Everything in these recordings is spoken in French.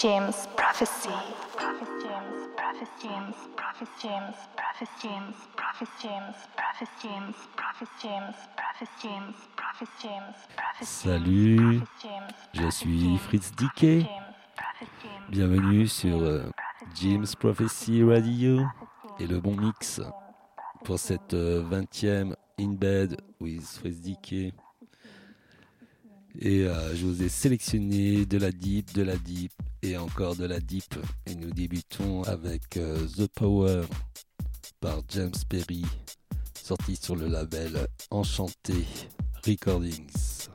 James Prophecy. Prophet James, Prophet James, Prophet James, Prophet James, Prophet James, Prophet James, Prophet James, Prophet James, Prophet James, Prophet Salut, je suis Fritz Dickey. Bienvenue sur euh, James Prophecy Radio et le bon mix pour cette 20e In Bed with Fritz Dickey. Et euh, je vous ai sélectionné de la deep, de la deep et encore de la deep. Et nous débutons avec euh, The Power par James Perry, sorti sur le label Enchanté Recordings.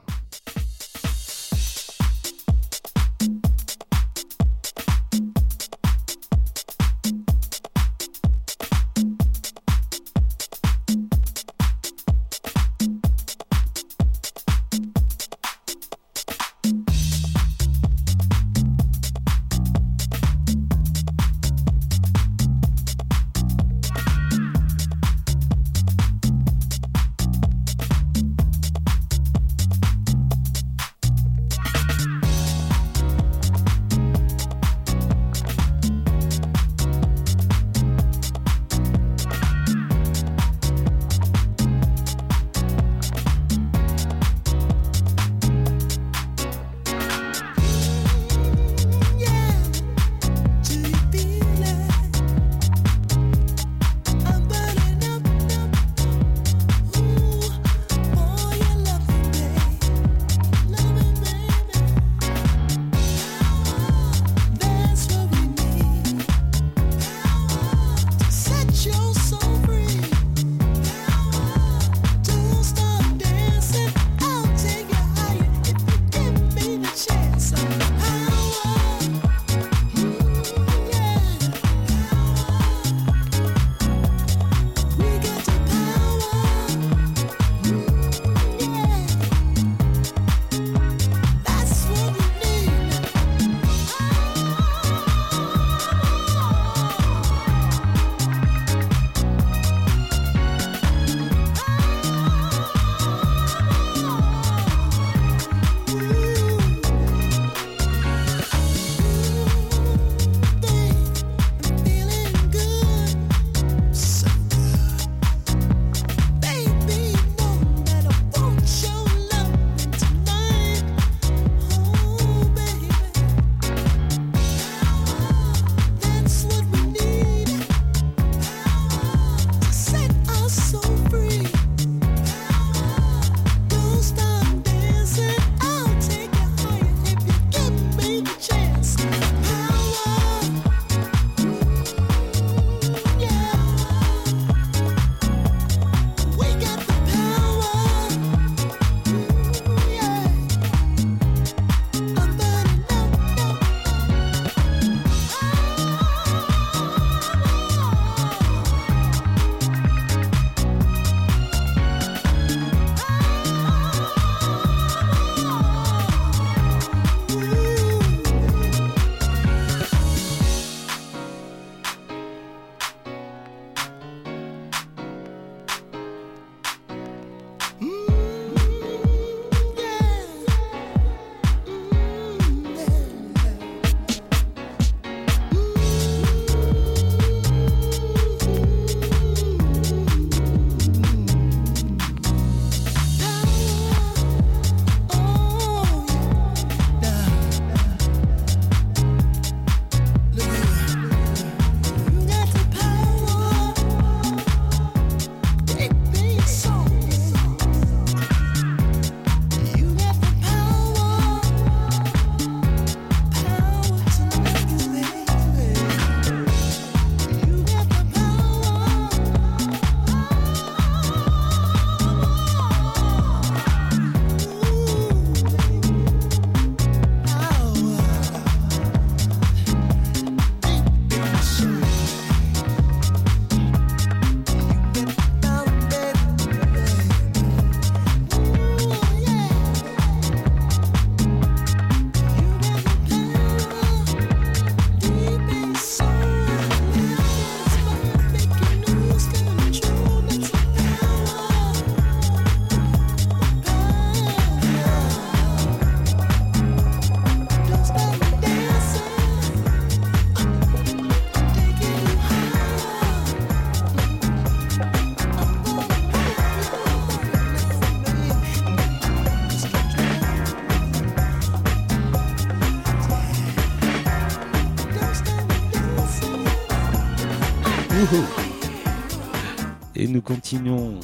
Nous continuons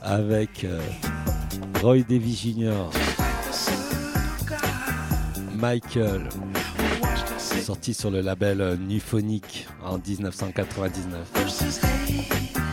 avec euh, Roy Davis Jr., Michael, sorti sur le label euh, Nuphonic en 1999.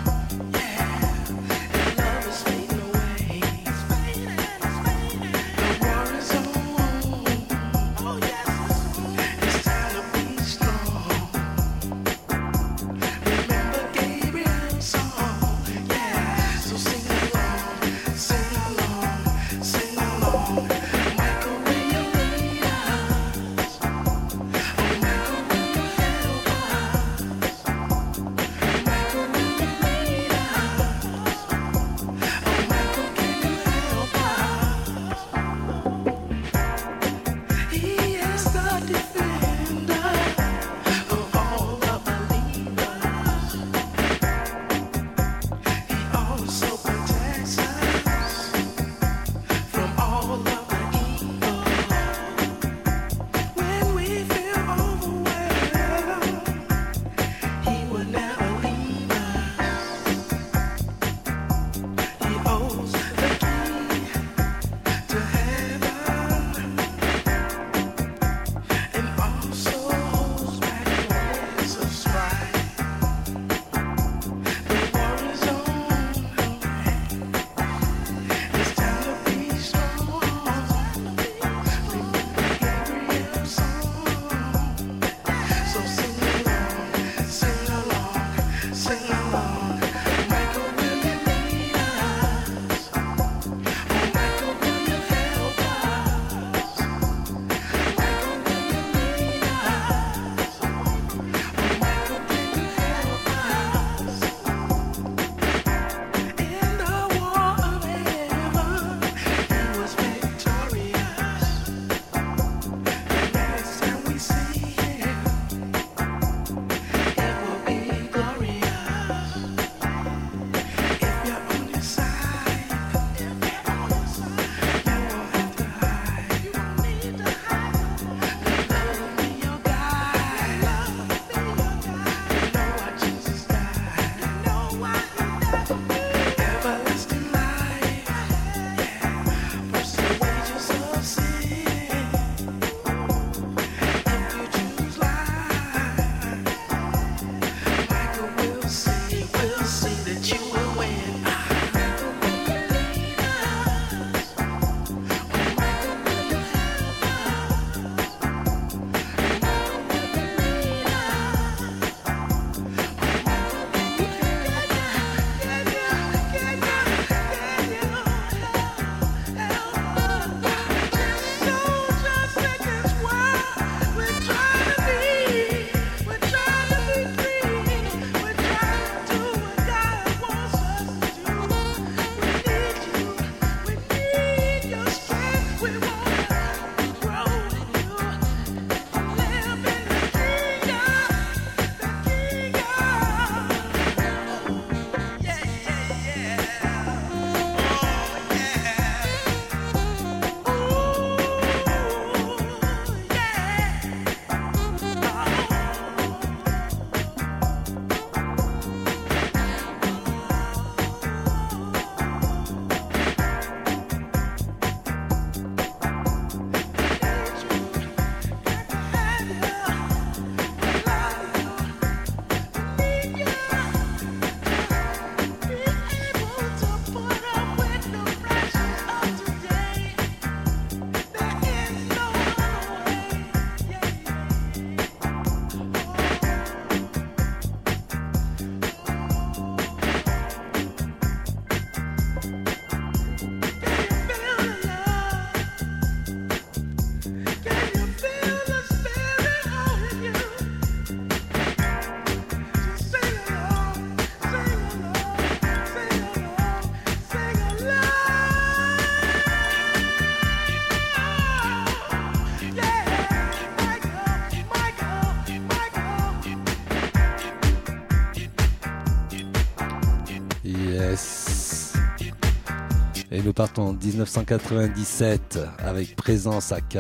Nous partons en 1997 avec présence à K.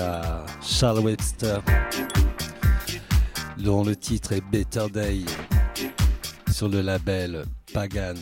Charles Webster, dont le titre est Better Day. sur le label Pagan.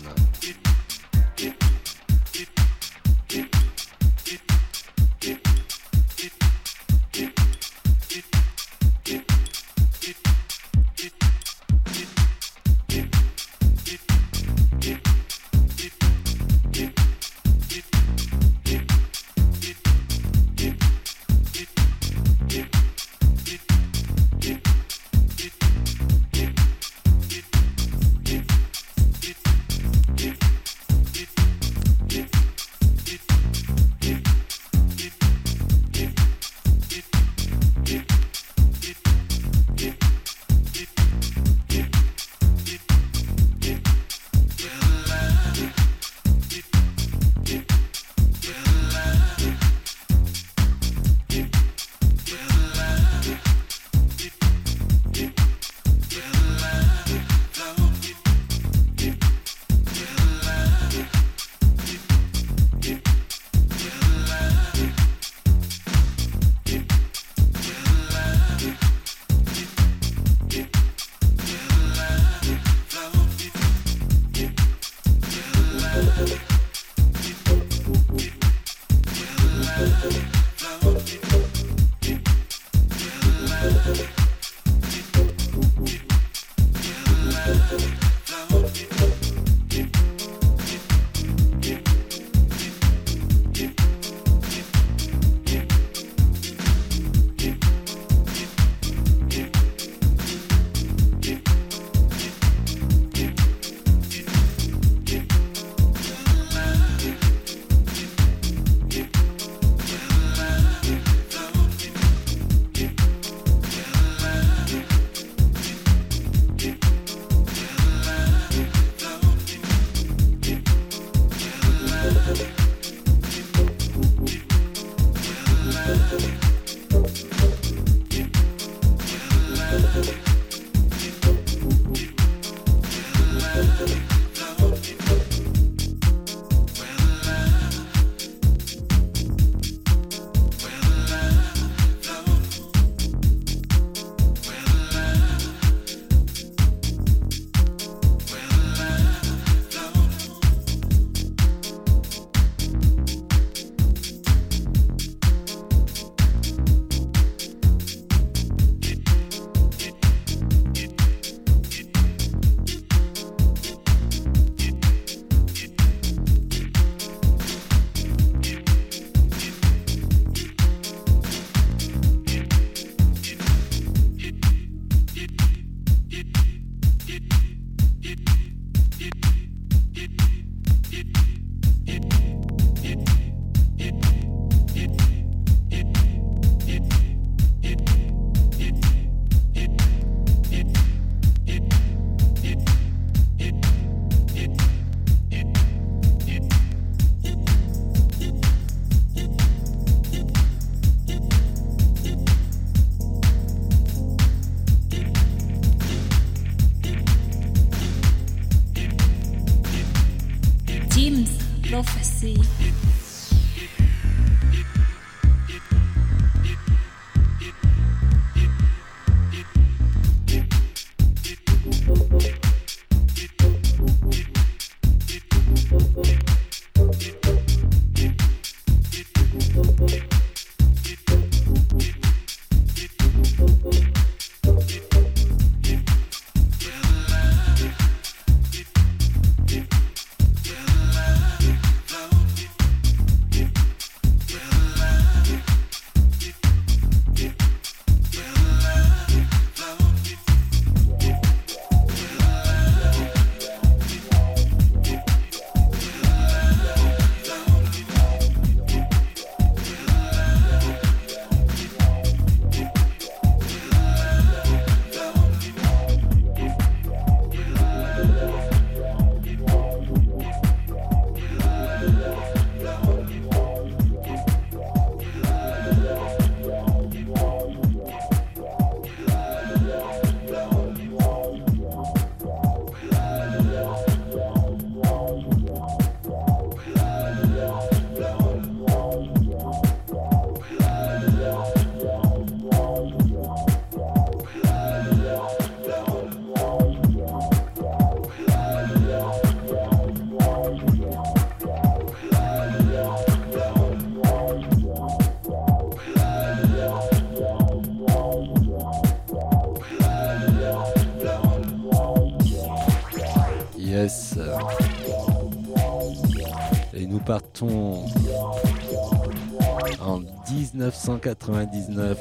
1999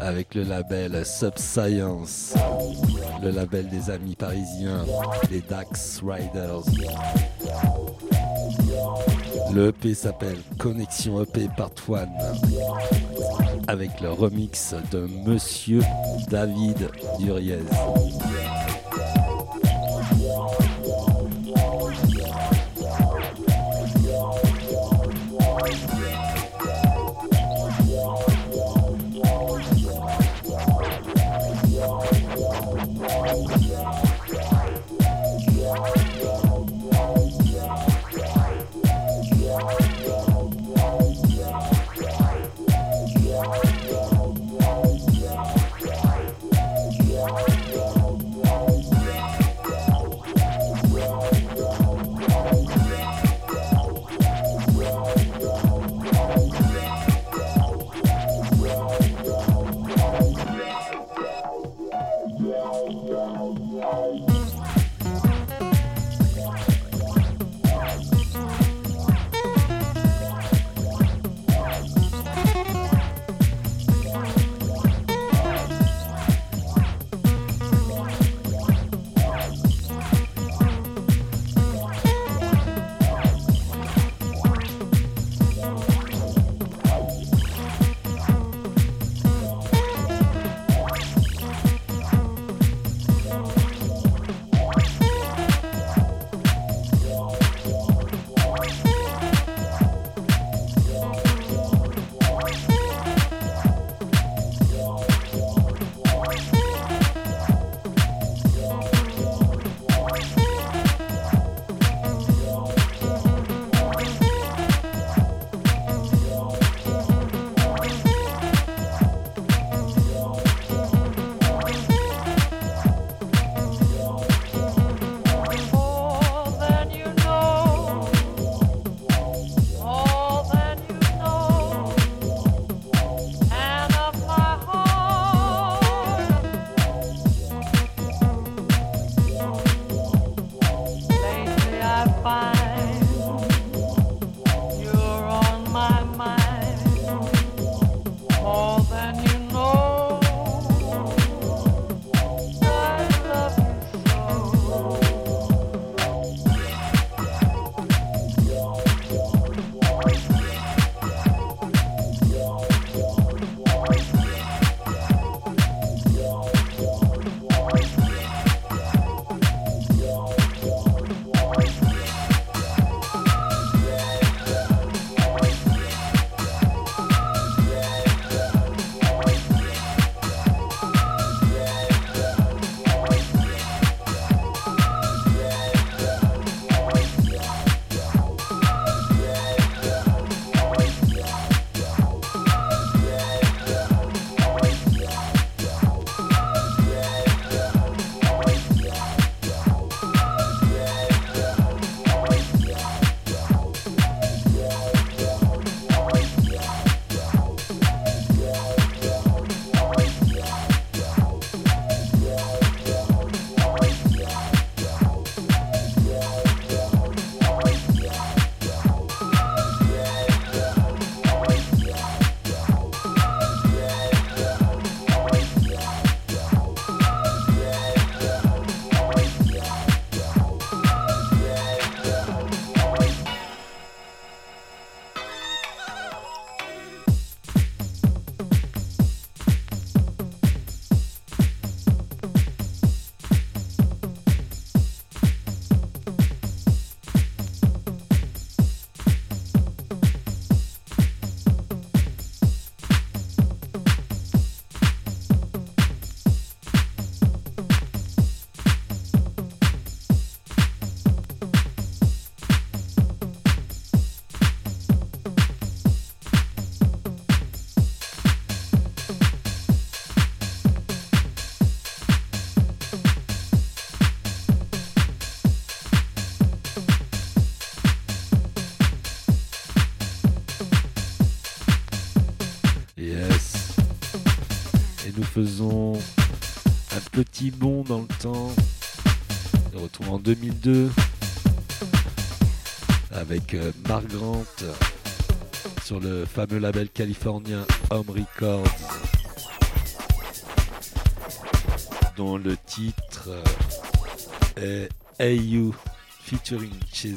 avec le label Subscience, le label des amis parisiens, les Dax Riders. Le EP s'appelle Connexion EP Part 1 avec le remix de Monsieur David Duriez. Le temps se retrouve en 2002 avec euh, Mark Grant sur le fameux label californien Home Records. Dont le titre est Hey You featuring Chaser.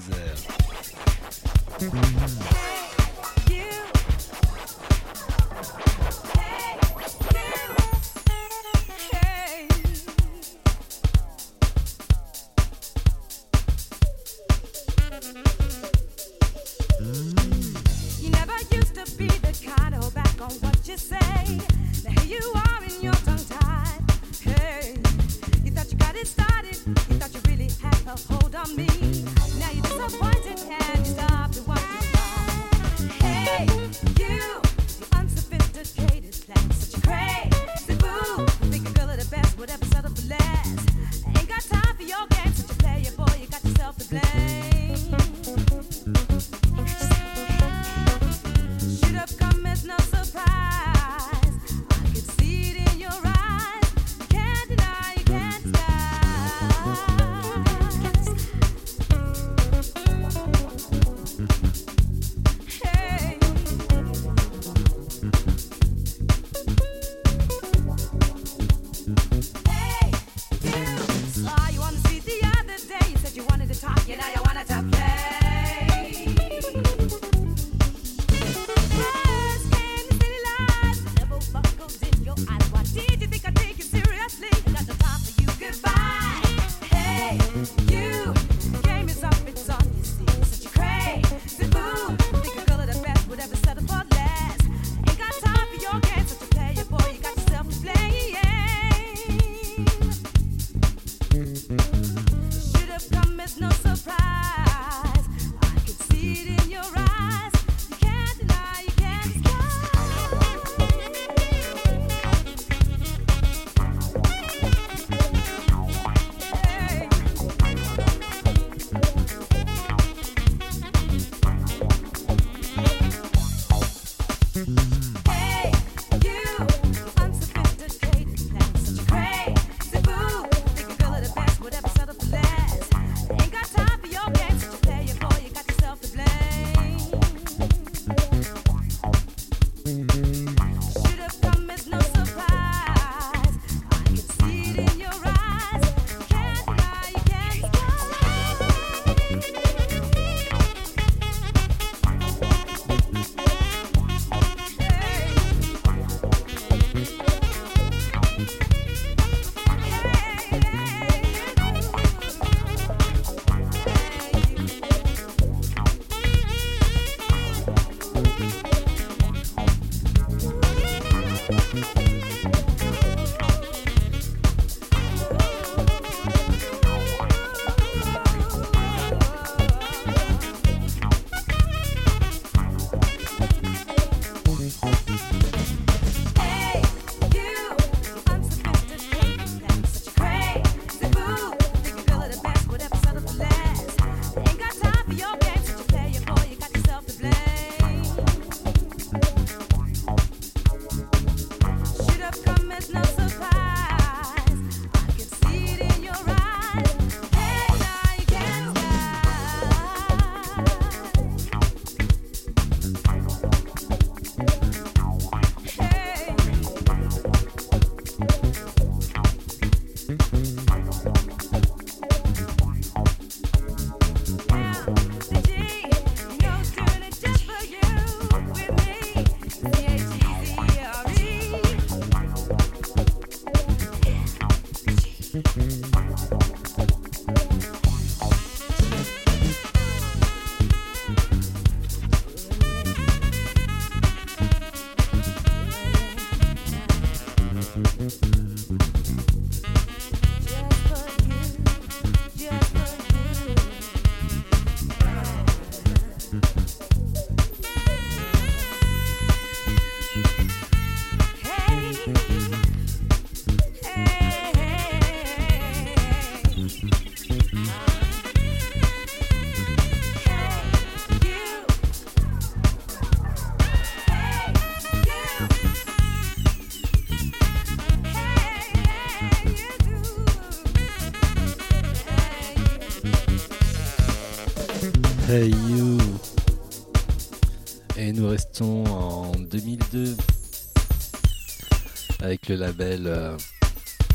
Label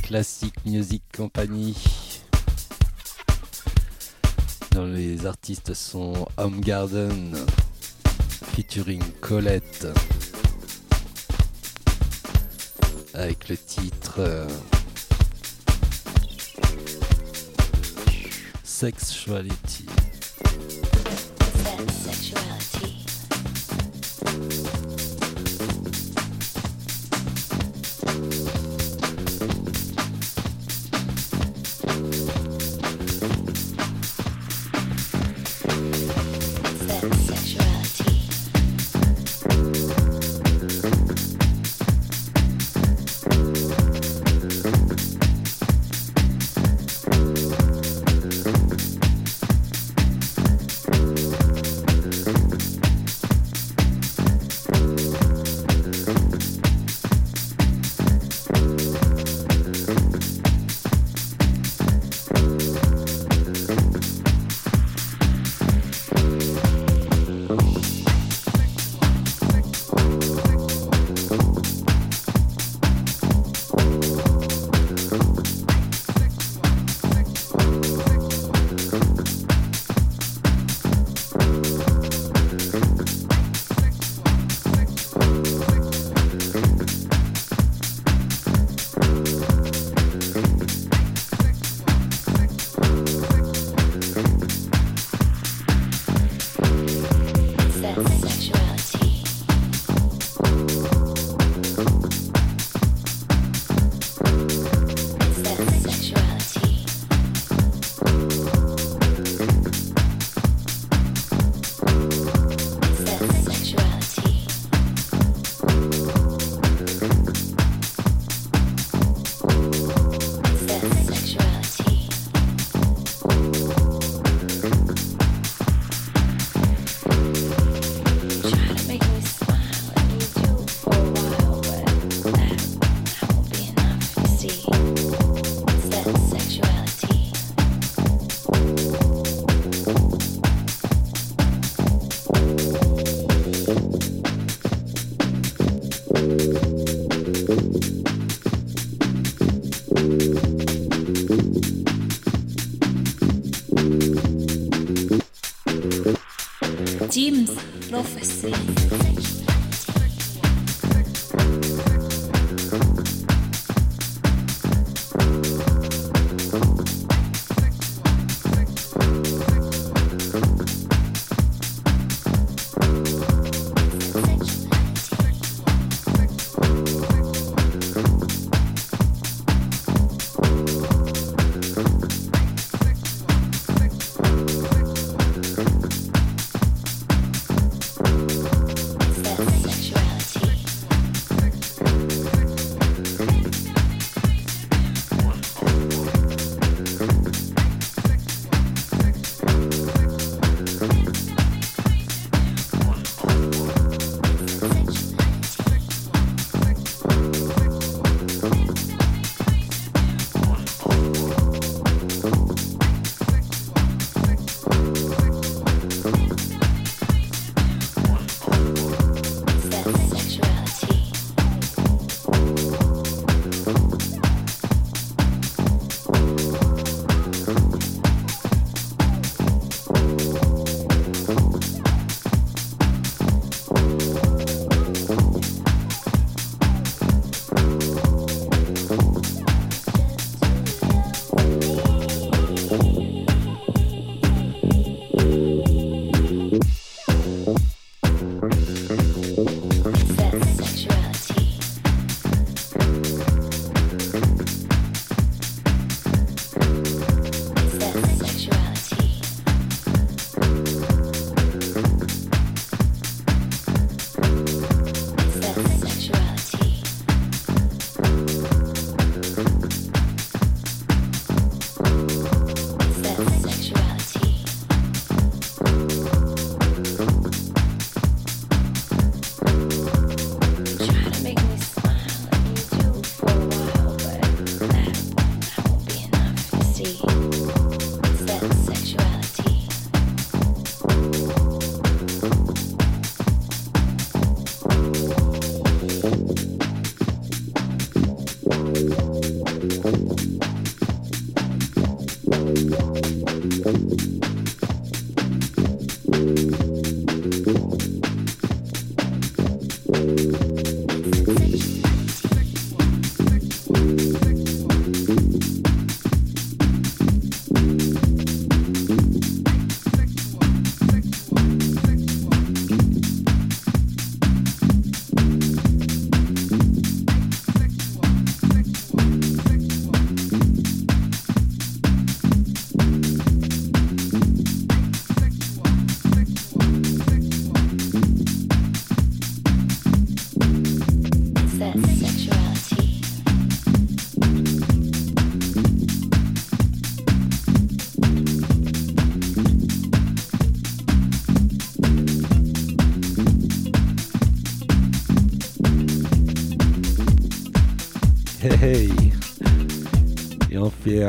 Classic Music Company. Dont les artistes sont Home Garden featuring Colette. Avec le titre euh, Sexuality.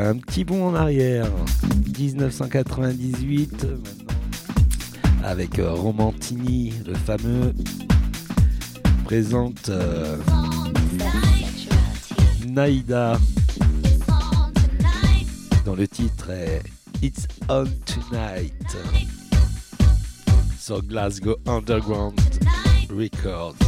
Un petit bond en arrière. 1998 maintenant. Avec euh, Romantini, le fameux, présente euh, Naïda. Dont le titre est It's On Tonight. Sur Glasgow Underground Records.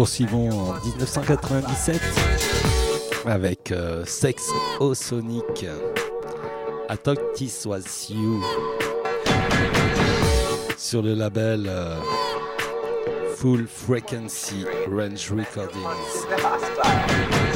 Arthur Simon en 1997 avec euh, Sex au Sonic. I thought this was you. Sur le label euh, Full Frequency Range Recordings.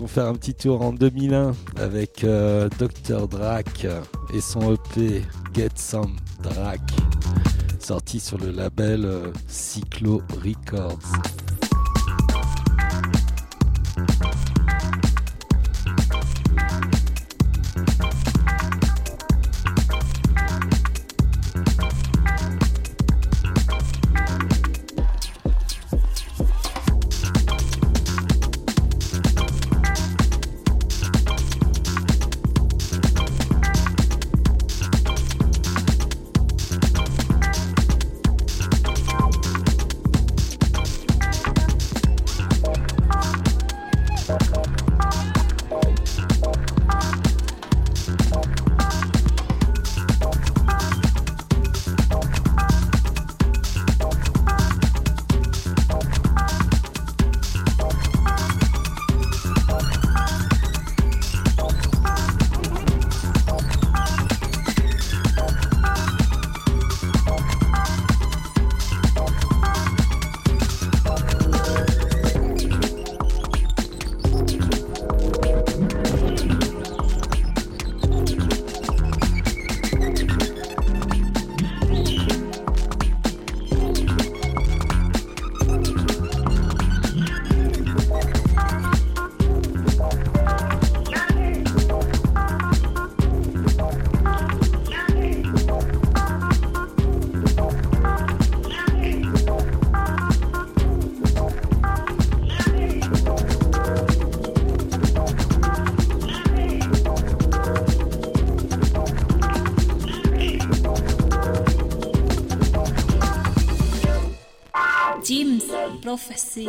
Partons faire un petit tour en 2001 avec euh, Dr. Drac et son EP Get Some Drac, sorti sur le label euh, Cyclo Records. Prophecy.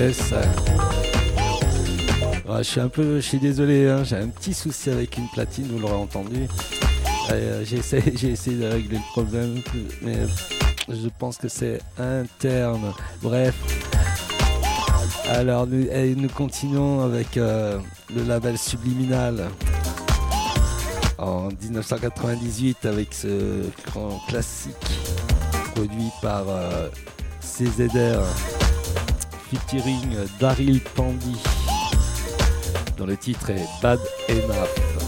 Ouais, je suis un peu, je suis désolé, hein, j'ai un petit souci avec une platine, vous l'aurez entendu. Euh, j'ai essayé, de régler le problème, mais je pense que c'est interne. Bref. Alors nous, nous continuons avec euh, le label Subliminal en 1998 avec ce grand classique produit par euh, CZR featuring Daryl Pandy dont le titre est Bad Enough.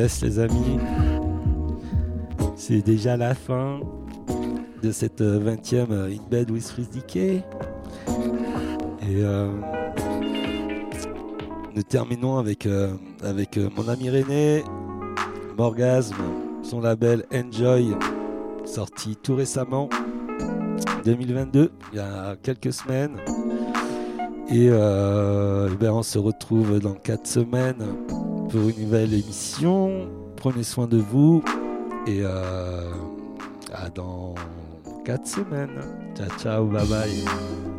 Les amis, c'est déjà la fin de cette 20e In Bed with Freeze Decay. Et euh, nous terminons avec, euh, euh, mon ami René, Morgasme, son label Enjoy, sorti tout récemment, 2022, il y a quelques semaines. Et euh, ben, on se retrouve dans 4 semaines pour une nouvelle émission. Prenez soin de vous et euh, à dans 4 semaines. Ciao, ciao, bye bye.